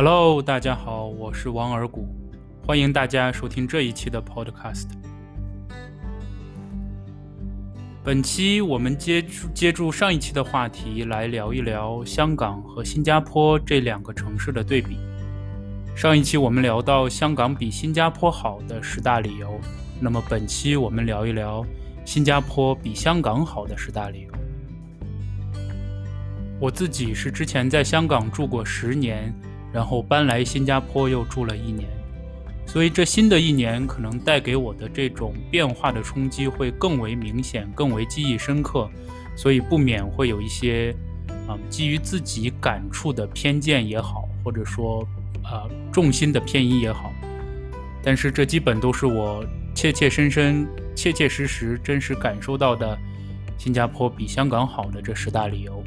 Hello，大家好，我是王尔谷，欢迎大家收听这一期的 Podcast。本期我们接接住上一期的话题来聊一聊香港和新加坡这两个城市的对比。上一期我们聊到香港比新加坡好的十大理由，那么本期我们聊一聊新加坡比香港好的十大理由。我自己是之前在香港住过十年。然后搬来新加坡又住了一年，所以这新的一年可能带给我的这种变化的冲击会更为明显，更为记忆深刻，所以不免会有一些啊基于自己感触的偏见也好，或者说啊重心的偏移也好，但是这基本都是我切切深深、切切实实、真实感受到的新加坡比香港好的这十大理由。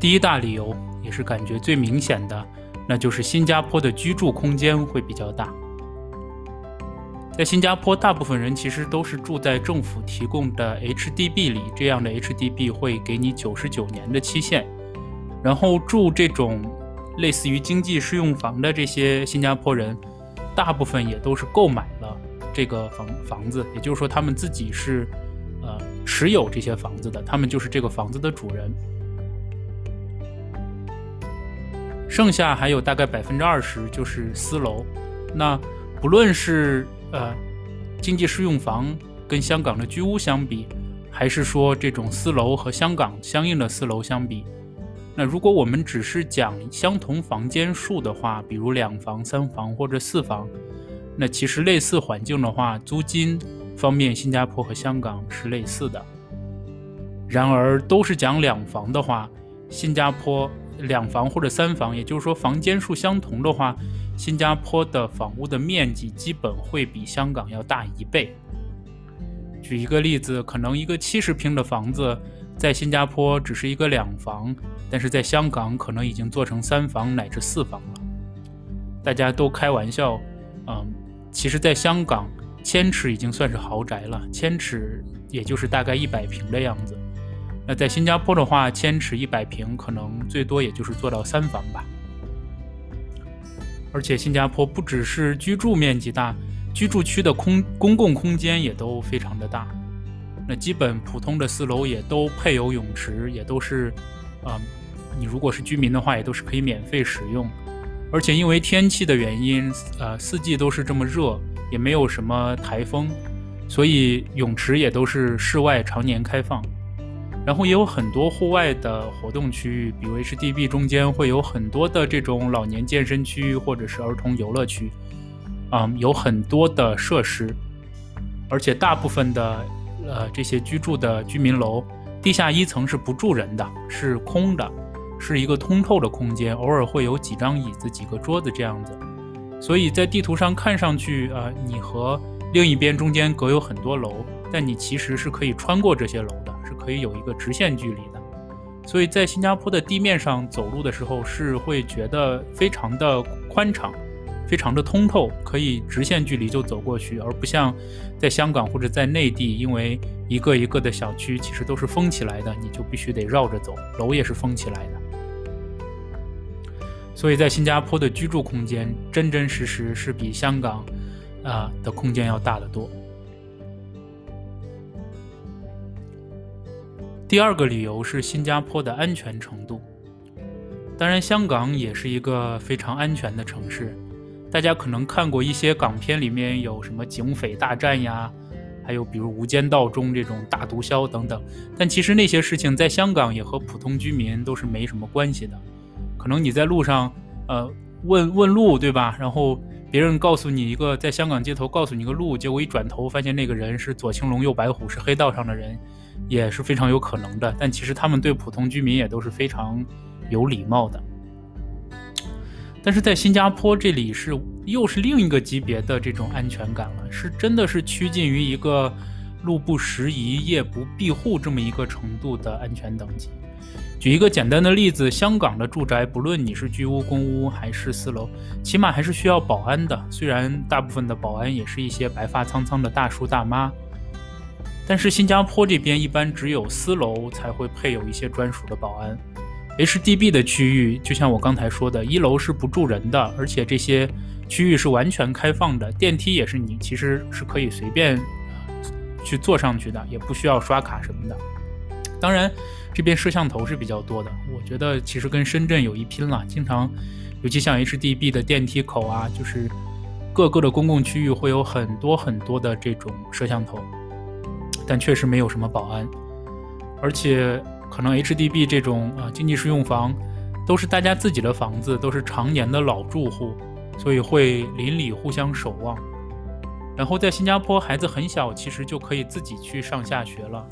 第一大理由也是感觉最明显的，那就是新加坡的居住空间会比较大。在新加坡，大部分人其实都是住在政府提供的 HDB 里，这样的 HDB 会给你九十九年的期限。然后住这种类似于经济适用房的这些新加坡人，大部分也都是购买了这个房房子，也就是说他们自己是呃持有这些房子的，他们就是这个房子的主人。剩下还有大概百分之二十就是私楼，那不论是呃经济适用房跟香港的居屋相比，还是说这种私楼和香港相应的私楼相比，那如果我们只是讲相同房间数的话，比如两房、三房或者四房，那其实类似环境的话，租金方面新加坡和香港是类似的。然而都是讲两房的话，新加坡。两房或者三房，也就是说房间数相同的话，新加坡的房屋的面积基本会比香港要大一倍。举一个例子，可能一个七十平的房子在新加坡只是一个两房，但是在香港可能已经做成三房乃至四房了。大家都开玩笑，嗯，其实，在香港千尺已经算是豪宅了，千尺也就是大概一百平的样子。那在新加坡的话，千尺一百平，可能最多也就是做到三房吧。而且新加坡不只是居住面积大，居住区的空公共空间也都非常的大。那基本普通的四楼也都配有泳池，也都是，啊，你如果是居民的话，也都是可以免费使用。而且因为天气的原因，呃，四季都是这么热，也没有什么台风，所以泳池也都是室外常年开放。然后也有很多户外的活动区域，比如 HDB 中间会有很多的这种老年健身区或者是儿童游乐区，嗯，有很多的设施，而且大部分的呃这些居住的居民楼，地下一层是不住人的，是空的，是一个通透的空间，偶尔会有几张椅子、几个桌子这样子，所以在地图上看上去，呃，你和另一边中间隔有很多楼，但你其实是可以穿过这些楼的。可以有一个直线距离的，所以在新加坡的地面上走路的时候是会觉得非常的宽敞，非常的通透，可以直线距离就走过去，而不像在香港或者在内地，因为一个一个的小区其实都是封起来的，你就必须得绕着走，楼也是封起来的。所以在新加坡的居住空间真真实实是比香港啊的空间要大得多。第二个理由是新加坡的安全程度。当然，香港也是一个非常安全的城市。大家可能看过一些港片，里面有什么警匪大战呀，还有比如《无间道》中这种大毒枭等等。但其实那些事情在香港也和普通居民都是没什么关系的。可能你在路上，呃，问问路，对吧？然后别人告诉你一个，在香港街头告诉你个路，结果一转头发现那个人是左青龙右白虎，是黑道上的人。也是非常有可能的，但其实他们对普通居民也都是非常有礼貌的。但是在新加坡这里是又是另一个级别的这种安全感了，是真的是趋近于一个路不拾遗、夜不闭户这么一个程度的安全等级。举一个简单的例子，香港的住宅，不论你是居屋、公屋还是四楼，起码还是需要保安的。虽然大部分的保安也是一些白发苍苍的大叔大妈。但是新加坡这边一般只有私楼才会配有一些专属的保安，HDB 的区域，就像我刚才说的，一楼是不住人的，而且这些区域是完全开放的，电梯也是你其实是可以随便去坐上去的，也不需要刷卡什么的。当然，这边摄像头是比较多的，我觉得其实跟深圳有一拼了。经常，尤其像 HDB 的电梯口啊，就是各个的公共区域会有很多很多的这种摄像头，但确实没有什么保安，而且。可能 HDB 这种啊经济适用房，都是大家自己的房子，都是常年的老住户，所以会邻里互相守望。然后在新加坡，孩子很小，其实就可以自己去上下学了，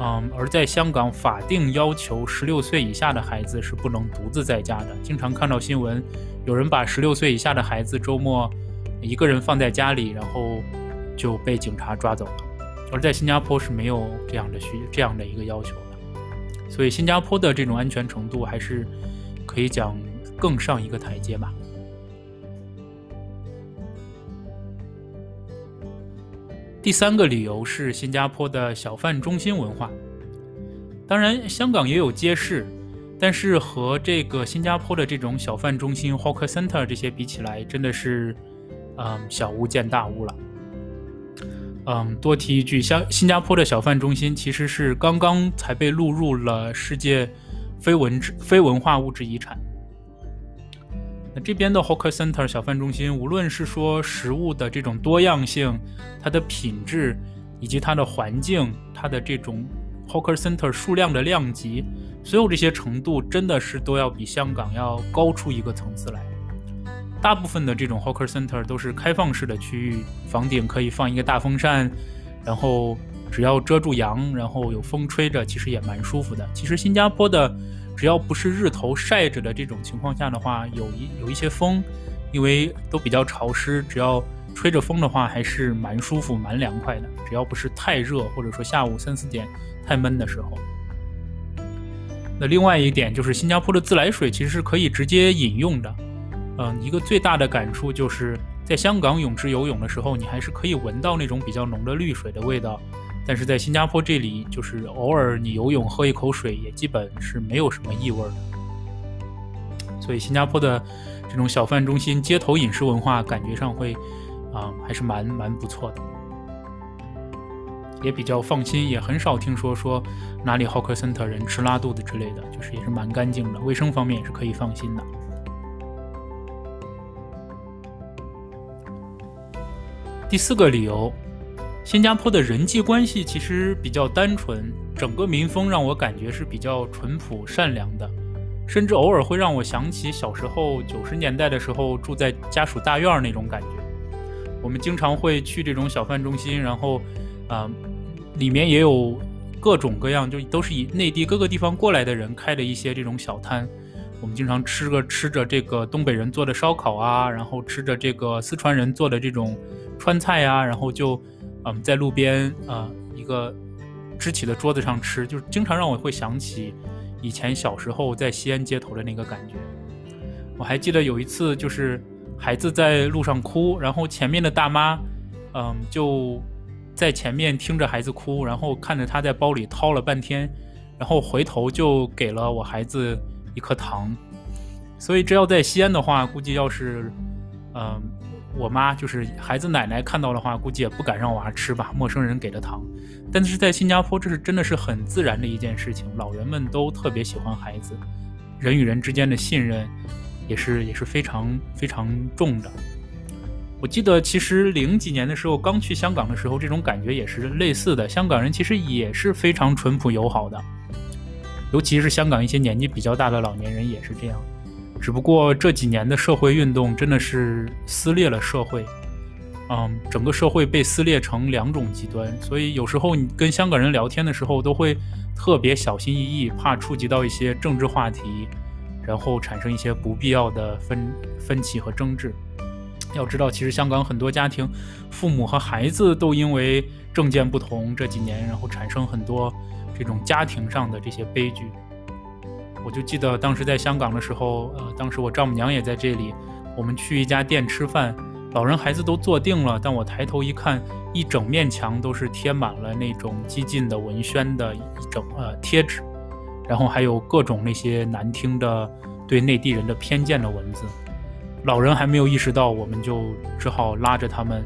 嗯，而在香港，法定要求十六岁以下的孩子是不能独自在家的。经常看到新闻，有人把十六岁以下的孩子周末一个人放在家里，然后就被警察抓走了。而在新加坡是没有这样的需这样的一个要求的。所以新加坡的这种安全程度还是可以讲更上一个台阶吧。第三个理由是新加坡的小贩中心文化。当然，香港也有街市，但是和这个新加坡的这种小贩中心 （hawker center） 这些比起来，真的是嗯小巫见大巫了。嗯，多提一句，像新加坡的小贩中心其实是刚刚才被录入了世界非文质非文化物质遗产。那这边的 hawker center 小贩中心，无论是说食物的这种多样性、它的品质，以及它的环境、它的这种 hawker center 数量的量级，所有这些程度，真的是都要比香港要高出一个层次来。大部分的这种 hawker center 都是开放式的区域，房顶可以放一个大风扇，然后只要遮住阳，然后有风吹着，其实也蛮舒服的。其实新加坡的，只要不是日头晒着的这种情况下的话，有一有一些风，因为都比较潮湿，只要吹着风的话，还是蛮舒服、蛮凉快的。只要不是太热，或者说下午三四点太闷的时候。那另外一点就是新加坡的自来水其实是可以直接饮用的。嗯，一个最大的感触就是在香港泳池游泳的时候，你还是可以闻到那种比较浓的氯水的味道，但是在新加坡这里，就是偶尔你游泳喝一口水，也基本是没有什么异味的。所以新加坡的这种小贩中心、街头饮食文化，感觉上会啊，还是蛮蛮不错的，也比较放心，也很少听说说哪里 hawker center 人吃拉肚子之类的，就是也是蛮干净的，卫生方面也是可以放心的。第四个理由，新加坡的人际关系其实比较单纯，整个民风让我感觉是比较淳朴善良的，甚至偶尔会让我想起小时候九十年代的时候住在家属大院那种感觉。我们经常会去这种小贩中心，然后，啊，里面也有各种各样，就都是以内地各个地方过来的人开的一些这种小摊。我们经常吃个吃着这个东北人做的烧烤啊，然后吃着这个四川人做的这种川菜呀，然后就，嗯，在路边啊一个支起的桌子上吃，就是经常让我会想起以前小时候在西安街头的那个感觉。我还记得有一次，就是孩子在路上哭，然后前面的大妈，嗯，就在前面听着孩子哭，然后看着他在包里掏了半天，然后回头就给了我孩子。一颗糖，所以这要在西安的话，估计要是，嗯，我妈就是孩子奶奶看到的话，估计也不敢让娃吃吧。陌生人给的糖，但是在新加坡，这是真的是很自然的一件事情。老人们都特别喜欢孩子，人与人之间的信任也是也是非常非常重的。我记得其实零几年的时候刚去香港的时候，这种感觉也是类似的。香港人其实也是非常淳朴友好的。尤其是香港一些年纪比较大的老年人也是这样，只不过这几年的社会运动真的是撕裂了社会，嗯，整个社会被撕裂成两种极端，所以有时候你跟香港人聊天的时候都会特别小心翼翼，怕触及到一些政治话题，然后产生一些不必要的分分歧和争执。要知道，其实香港很多家庭，父母和孩子都因为政见不同，这几年然后产生很多。这种家庭上的这些悲剧，我就记得当时在香港的时候，呃，当时我丈母娘也在这里，我们去一家店吃饭，老人孩子都坐定了，但我抬头一看，一整面墙都是贴满了那种激进的文宣的一整呃贴纸，然后还有各种那些难听的对内地人的偏见的文字。老人还没有意识到，我们就只好拉着他们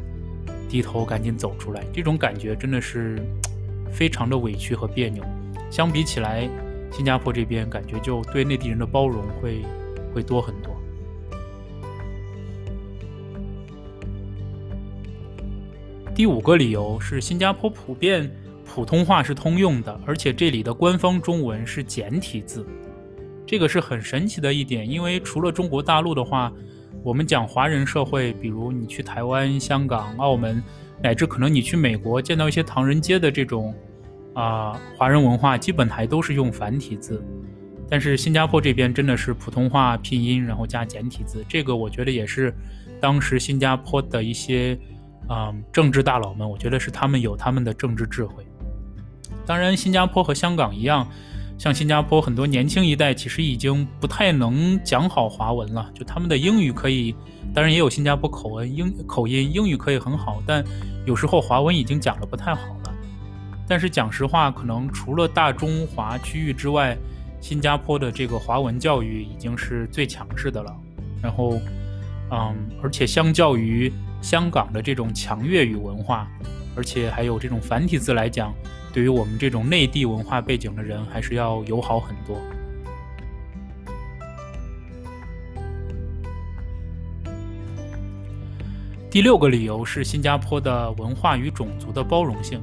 低头赶紧走出来。这种感觉真的是非常的委屈和别扭。相比起来，新加坡这边感觉就对内地人的包容会会多很多。第五个理由是，新加坡普遍普通话是通用的，而且这里的官方中文是简体字，这个是很神奇的一点。因为除了中国大陆的话，我们讲华人社会，比如你去台湾、香港、澳门，乃至可能你去美国见到一些唐人街的这种啊华人文化，基本还都是用繁体字。但是新加坡这边真的是普通话拼音，然后加简体字，这个我觉得也是当时新加坡的一些。嗯，政治大佬们，我觉得是他们有他们的政治智慧。当然，新加坡和香港一样，像新加坡很多年轻一代其实已经不太能讲好华文了。就他们的英语可以，当然也有新加坡口音，英口音英语可以很好，但有时候华文已经讲的不太好。但是讲实话，可能除了大中华区域之外，新加坡的这个华文教育已经是最强势的了。然后，嗯，而且相较于。香港的这种强粤语文化，而且还有这种繁体字来讲，对于我们这种内地文化背景的人，还是要友好很多。第六个理由是新加坡的文化与种族的包容性。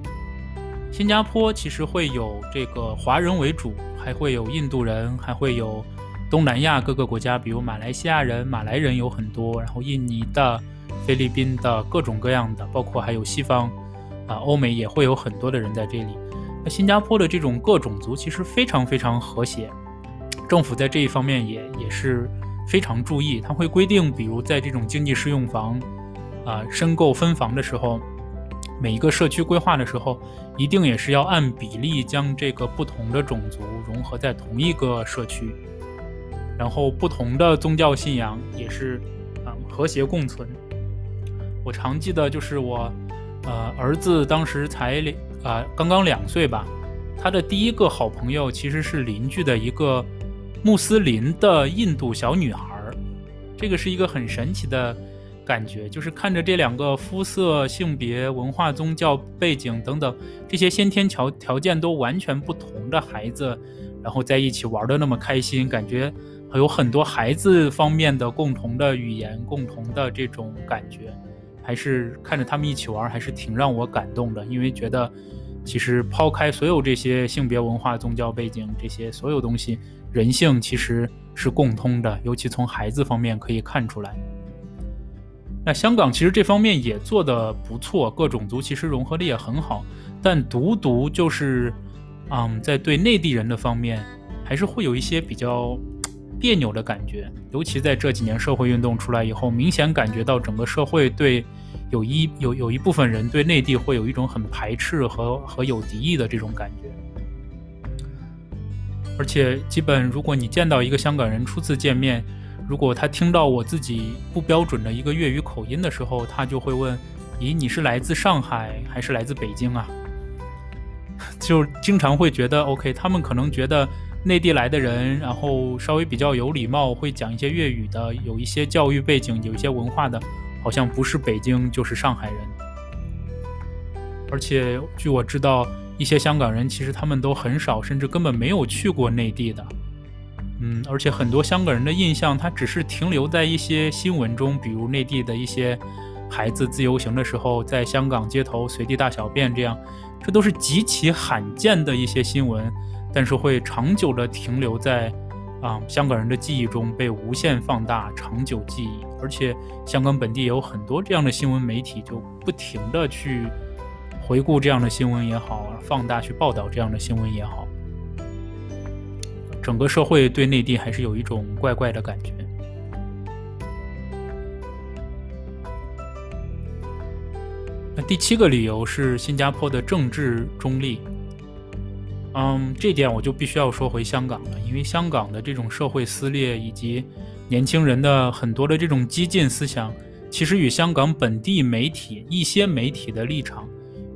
新加坡其实会有这个华人为主，还会有印度人，还会有东南亚各个国家，比如马来西亚人、马来人有很多，然后印尼的。菲律宾的各种各样的，包括还有西方，啊，欧美也会有很多的人在这里。那新加坡的这种各种族其实非常非常和谐，政府在这一方面也也是非常注意。他会规定，比如在这种经济适用房，啊，申购分房的时候，每一个社区规划的时候，一定也是要按比例将这个不同的种族融合在同一个社区，然后不同的宗教信仰也是啊和谐共存。我常记得，就是我，呃，儿子当时才两啊，刚刚两岁吧。他的第一个好朋友其实是邻居的一个穆斯林的印度小女孩。这个是一个很神奇的感觉，就是看着这两个肤色、性别、文化、宗教背景等等这些先天条条件都完全不同的孩子，然后在一起玩的那么开心，感觉有很多孩子方面的共同的语言、共同的这种感觉。还是看着他们一起玩，还是挺让我感动的。因为觉得，其实抛开所有这些性别、文化、宗教背景这些所有东西，人性其实是共通的。尤其从孩子方面可以看出来。那香港其实这方面也做得不错，各种族其实融合的也很好。但独独就是，嗯，在对内地人的方面，还是会有一些比较别扭的感觉。尤其在这几年社会运动出来以后，明显感觉到整个社会对。有一有有一部分人对内地会有一种很排斥和和有敌意的这种感觉，而且基本如果你见到一个香港人初次见面，如果他听到我自己不标准的一个粤语口音的时候，他就会问：“咦，你是来自上海还是来自北京啊？” 就经常会觉得 OK，他们可能觉得内地来的人，然后稍微比较有礼貌，会讲一些粤语的，有一些教育背景，有一些文化的。好像不是北京就是上海人，而且据我知道，一些香港人其实他们都很少，甚至根本没有去过内地的。嗯，而且很多香港人的印象，他只是停留在一些新闻中，比如内地的一些孩子自由行的时候，在香港街头随地大小便这样，这都是极其罕见的一些新闻，但是会长久的停留在。啊，香港人的记忆中被无限放大，长久记忆。而且，香港本地也有很多这样的新闻媒体，就不停的去回顾这样的新闻也好，放大去报道这样的新闻也好。整个社会对内地还是有一种怪怪的感觉。那第七个理由是新加坡的政治中立。嗯，这点我就必须要说回香港了，因为香港的这种社会撕裂以及年轻人的很多的这种激进思想，其实与香港本地媒体一些媒体的立场，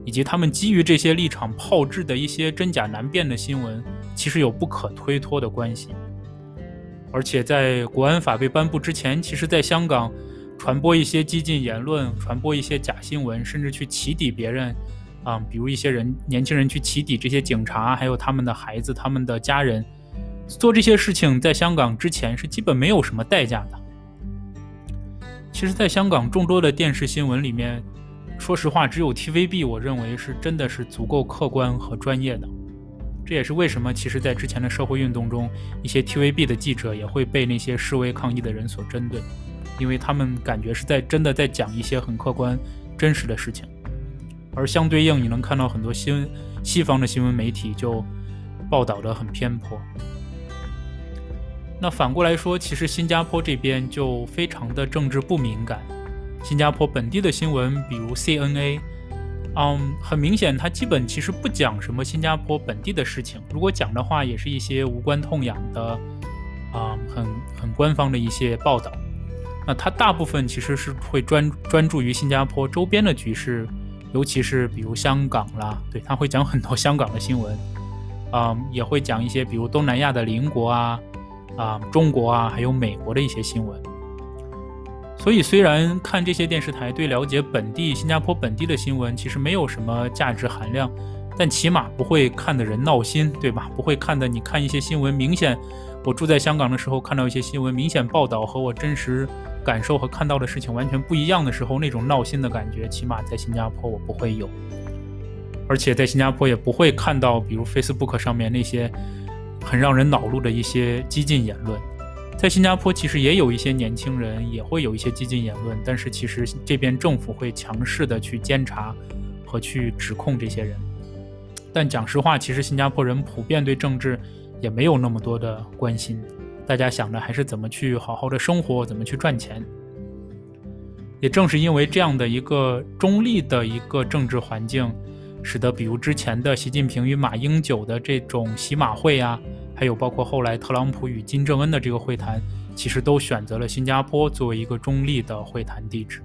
以及他们基于这些立场炮制的一些真假难辨的新闻，其实有不可推脱的关系。而且在国安法被颁布之前，其实在香港传播一些激进言论、传播一些假新闻，甚至去起底别人，啊，比如一些人年轻人去起底这些警察，还有他们的孩子、他们的家人，做这些事情，在香港之前是基本没有什么代价的。其实，在香港众多的电视新闻里面，说实话，只有 TVB，我认为是真的是足够客观和专业的。这也是为什么，其实，在之前的社会运动中，一些 TVB 的记者也会被那些示威抗议的人所针对，因为他们感觉是在真的在讲一些很客观、真实的事情。而相对应，你能看到很多新西方的新闻媒体就报道的很偏颇。那反过来说，其实新加坡这边就非常的政治不敏感。新加坡本地的新闻，比如 CNA。嗯，很明显，它基本其实不讲什么新加坡本地的事情。如果讲的话，也是一些无关痛痒的，啊，很很官方的一些报道。那它大部分其实是会专专注于新加坡周边的局势，尤其是比如香港啦，对，他会讲很多香港的新闻，啊，也会讲一些比如东南亚的邻国啊，啊，中国啊，还有美国的一些新闻。所以，虽然看这些电视台对了解本地新加坡本地的新闻其实没有什么价值含量，但起码不会看的人闹心，对吧？不会看的，你看一些新闻，明显我住在香港的时候看到一些新闻，明显报道和我真实感受和看到的事情完全不一样的时候，那种闹心的感觉，起码在新加坡我不会有。而且在新加坡也不会看到，比如 Facebook 上面那些很让人恼怒的一些激进言论。在新加坡，其实也有一些年轻人也会有一些激进言论，但是其实这边政府会强势的去监察和去指控这些人。但讲实话，其实新加坡人普遍对政治也没有那么多的关心，大家想的还是怎么去好好的生活，怎么去赚钱。也正是因为这样的一个中立的一个政治环境，使得比如之前的习近平与马英九的这种洗马会啊。还有包括后来特朗普与金正恩的这个会谈，其实都选择了新加坡作为一个中立的会谈地址，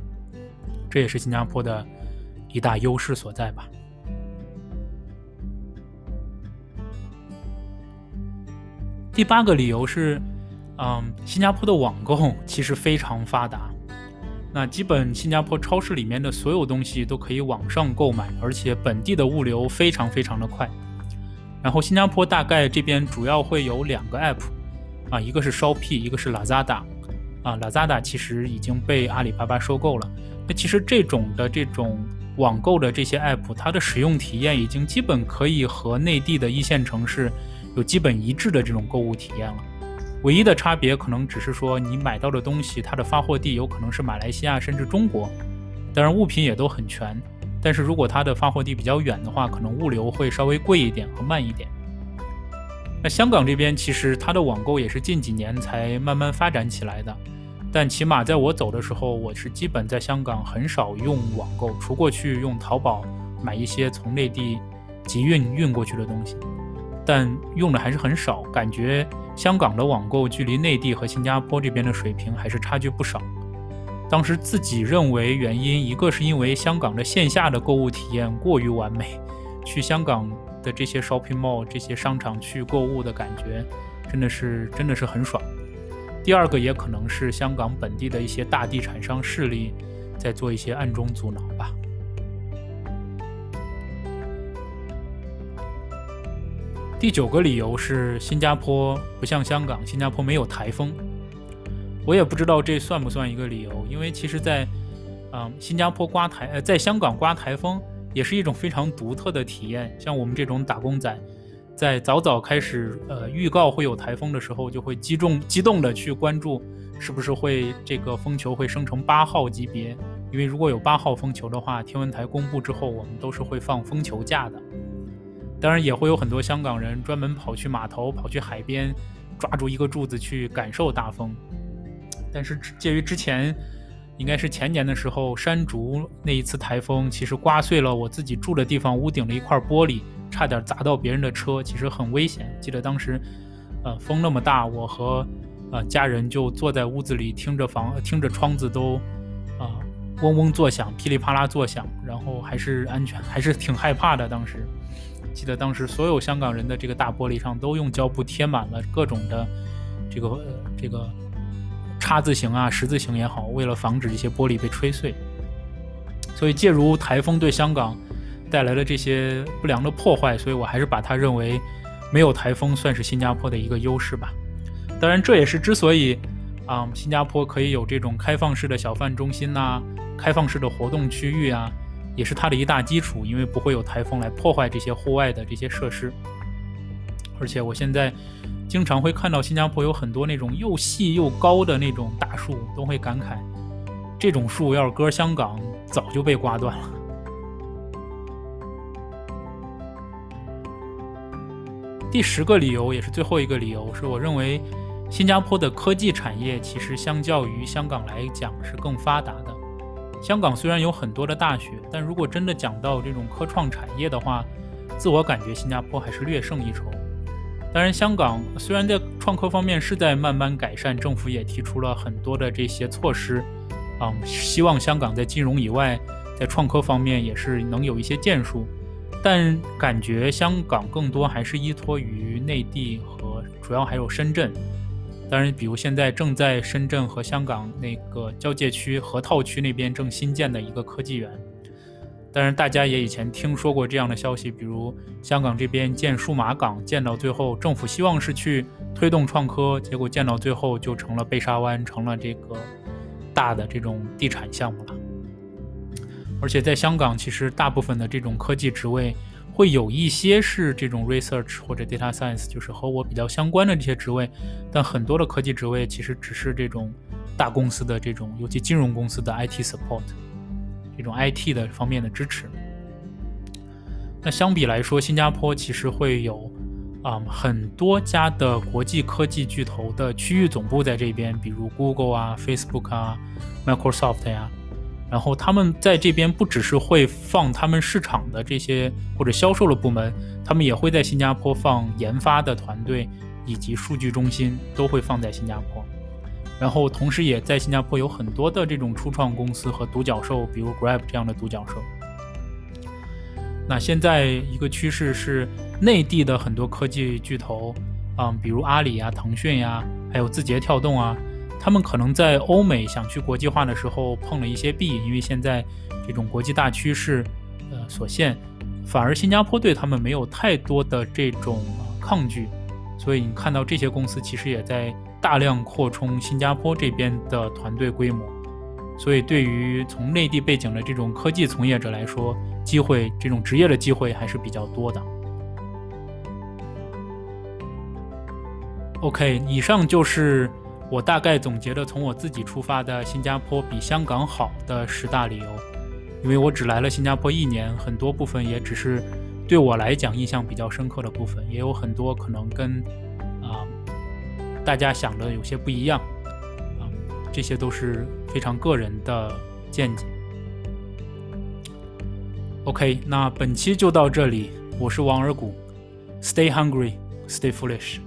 这也是新加坡的一大优势所在吧。第八个理由是，嗯，新加坡的网购其实非常发达，那基本新加坡超市里面的所有东西都可以网上购买，而且本地的物流非常非常的快。然后新加坡大概这边主要会有两个 app，啊，一个是 Shopee，一个是 Lazada，啊，Lazada 其实已经被阿里巴巴收购了。那其实这种的这种网购的这些 app，它的使用体验已经基本可以和内地的一线城市有基本一致的这种购物体验了。唯一的差别可能只是说你买到的东西，它的发货地有可能是马来西亚甚至中国，当然物品也都很全。但是如果它的发货地比较远的话，可能物流会稍微贵一点和慢一点。那香港这边其实它的网购也是近几年才慢慢发展起来的，但起码在我走的时候，我是基本在香港很少用网购，除过去用淘宝买一些从内地集运运过去的东西，但用的还是很少。感觉香港的网购距离内地和新加坡这边的水平还是差距不少。当时自己认为原因，一个是因为香港的线下的购物体验过于完美，去香港的这些 shopping mall 这些商场去购物的感觉，真的是真的是很爽。第二个也可能是香港本地的一些大地产商势力在做一些暗中阻挠吧。第九个理由是新加坡不像香港，新加坡没有台风。我也不知道这算不算一个理由，因为其实，在，嗯，新加坡刮台，呃，在香港刮台风也是一种非常独特的体验。像我们这种打工仔，在早早开始，呃，预告会有台风的时候，就会激动激动的去关注，是不是会这个风球会生成八号级别？因为如果有八号风球的话，天文台公布之后，我们都是会放风球假的。当然，也会有很多香港人专门跑去码头、跑去海边，抓住一个柱子去感受大风。但是介于之前，应该是前年的时候，山竹那一次台风，其实刮碎了我自己住的地方屋顶的一块玻璃，差点砸到别人的车，其实很危险。记得当时，呃，风那么大，我和呃家人就坐在屋子里，听着房听着窗子都啊嗡嗡作响，噼里啪啦作响，然后还是安全，还是挺害怕的。当时，记得当时所有香港人的这个大玻璃上都用胶布贴满了各种的这个这个叉字形啊、十字形也好，为了防止这些玻璃被吹碎。所以，借如台风对香港带来了这些不良的破坏，所以我还是把它认为没有台风算是新加坡的一个优势吧。当然，这也是之所以啊，新加坡可以有这种开放式的小贩中心呐、开放式的活动区域啊，也是它的一大基础，因为不会有台风来破坏这些户外的这些设施。而且，我现在经常会看到新加坡有很多那种又细又高的那种大树，都会感慨。这种树要是搁香港，早就被刮断了。第十个理由也是最后一个理由，是我认为新加坡的科技产业其实相较于香港来讲是更发达的。香港虽然有很多的大学，但如果真的讲到这种科创产业的话，自我感觉新加坡还是略胜一筹。当然，香港虽然在创科方面是在慢慢改善，政府也提出了很多的这些措施。嗯，希望香港在金融以外，在创科方面也是能有一些建树，但感觉香港更多还是依托于内地和主要还有深圳。当然，比如现在正在深圳和香港那个交界区河套区那边正新建的一个科技园。当然，大家也以前听说过这样的消息，比如香港这边建数码港，建到最后政府希望是去推动创科，结果建到最后就成了贝沙湾，成了这个。大的这种地产项目了，而且在香港，其实大部分的这种科技职位会有一些是这种 research 或者 data science，就是和我比较相关的这些职位，但很多的科技职位其实只是这种大公司的这种，尤其金融公司的 IT support，这种 IT 的方面的支持。那相比来说，新加坡其实会有。啊，很多家的国际科技巨头的区域总部在这边，比如 Google 啊、Facebook 啊、Microsoft 呀。然后他们在这边不只是会放他们市场的这些或者销售的部门，他们也会在新加坡放研发的团队以及数据中心，都会放在新加坡。然后同时也在新加坡有很多的这种初创公司和独角兽，比如 Grab 这样的独角兽。那现在一个趋势是。内地的很多科技巨头，嗯，比如阿里啊、腾讯呀，还有字节跳动啊，他们可能在欧美想去国际化的时候碰了一些壁，因为现在这种国际大趋势，呃所限，反而新加坡对他们没有太多的这种抗拒，所以你看到这些公司其实也在大量扩充新加坡这边的团队规模，所以对于从内地背景的这种科技从业者来说，机会这种职业的机会还是比较多的。OK，以上就是我大概总结的从我自己出发的新加坡比香港好的十大理由。因为我只来了新加坡一年，很多部分也只是对我来讲印象比较深刻的部分，也有很多可能跟大家想的有些不一样啊，这些都是非常个人的见解。OK，那本期就到这里，我是王尔谷，Stay hungry, stay foolish。